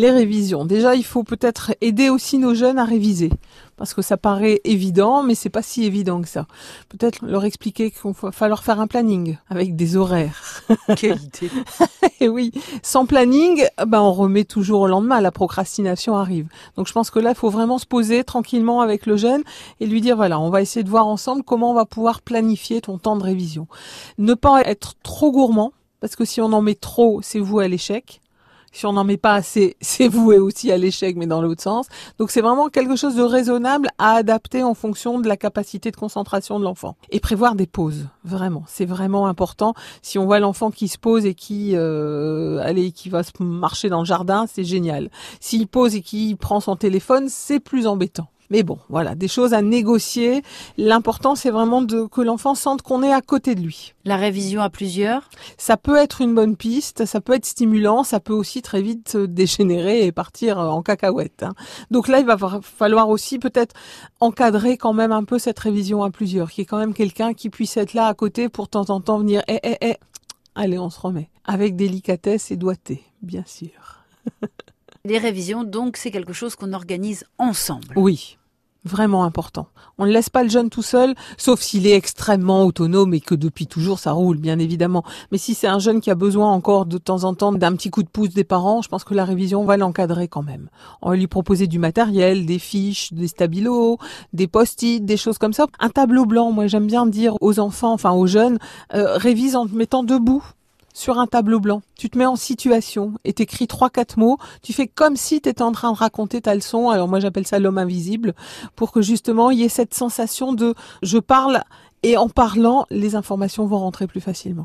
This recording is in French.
Les révisions. Déjà, il faut peut-être aider aussi nos jeunes à réviser parce que ça paraît évident, mais c'est pas si évident que ça. Peut-être leur expliquer qu'il va falloir faire un planning avec des horaires. Quelle idée Et oui, sans planning, ben on remet toujours au lendemain. La procrastination arrive. Donc je pense que là, il faut vraiment se poser tranquillement avec le jeune et lui dire voilà, on va essayer de voir ensemble comment on va pouvoir planifier ton temps de révision. Ne pas être trop gourmand parce que si on en met trop, c'est vous à l'échec. Si on n'en met pas assez, c'est voué aussi à l'échec, mais dans l'autre sens. Donc c'est vraiment quelque chose de raisonnable à adapter en fonction de la capacité de concentration de l'enfant. Et prévoir des pauses, vraiment. C'est vraiment important. Si on voit l'enfant qui se pose et qui, euh, allez, qui va marcher dans le jardin, c'est génial. S'il pose et qu'il prend son téléphone, c'est plus embêtant. Mais bon, voilà, des choses à négocier. L'important, c'est vraiment de, que l'enfant sente qu'on est à côté de lui. La révision à plusieurs? Ça peut être une bonne piste, ça peut être stimulant, ça peut aussi très vite dégénérer et partir en cacahuète. Hein. Donc là, il va falloir aussi peut-être encadrer quand même un peu cette révision à plusieurs, qui est quand même quelqu'un qui puisse être là à côté pour de temps en temps venir, eh, eh, eh, allez, on se remet. Avec délicatesse et doigté, bien sûr. Les révisions, donc, c'est quelque chose qu'on organise ensemble. Oui, Vraiment important. On ne laisse pas le jeune tout seul, sauf s'il est extrêmement autonome et que depuis toujours ça roule, bien évidemment. Mais si c'est un jeune qui a besoin encore de temps en temps d'un petit coup de pouce des parents, je pense que la révision va l'encadrer quand même. On va lui proposer du matériel, des fiches, des stabilos, des post-it, des choses comme ça. Un tableau blanc, moi j'aime bien dire aux enfants, enfin aux jeunes, euh, révise en te mettant debout sur un tableau blanc. Tu te mets en situation et t'écris trois quatre mots. Tu fais comme si tu étais en train de raconter ta leçon. Alors moi j'appelle ça l'homme invisible pour que justement il y ait cette sensation de je parle et en parlant les informations vont rentrer plus facilement.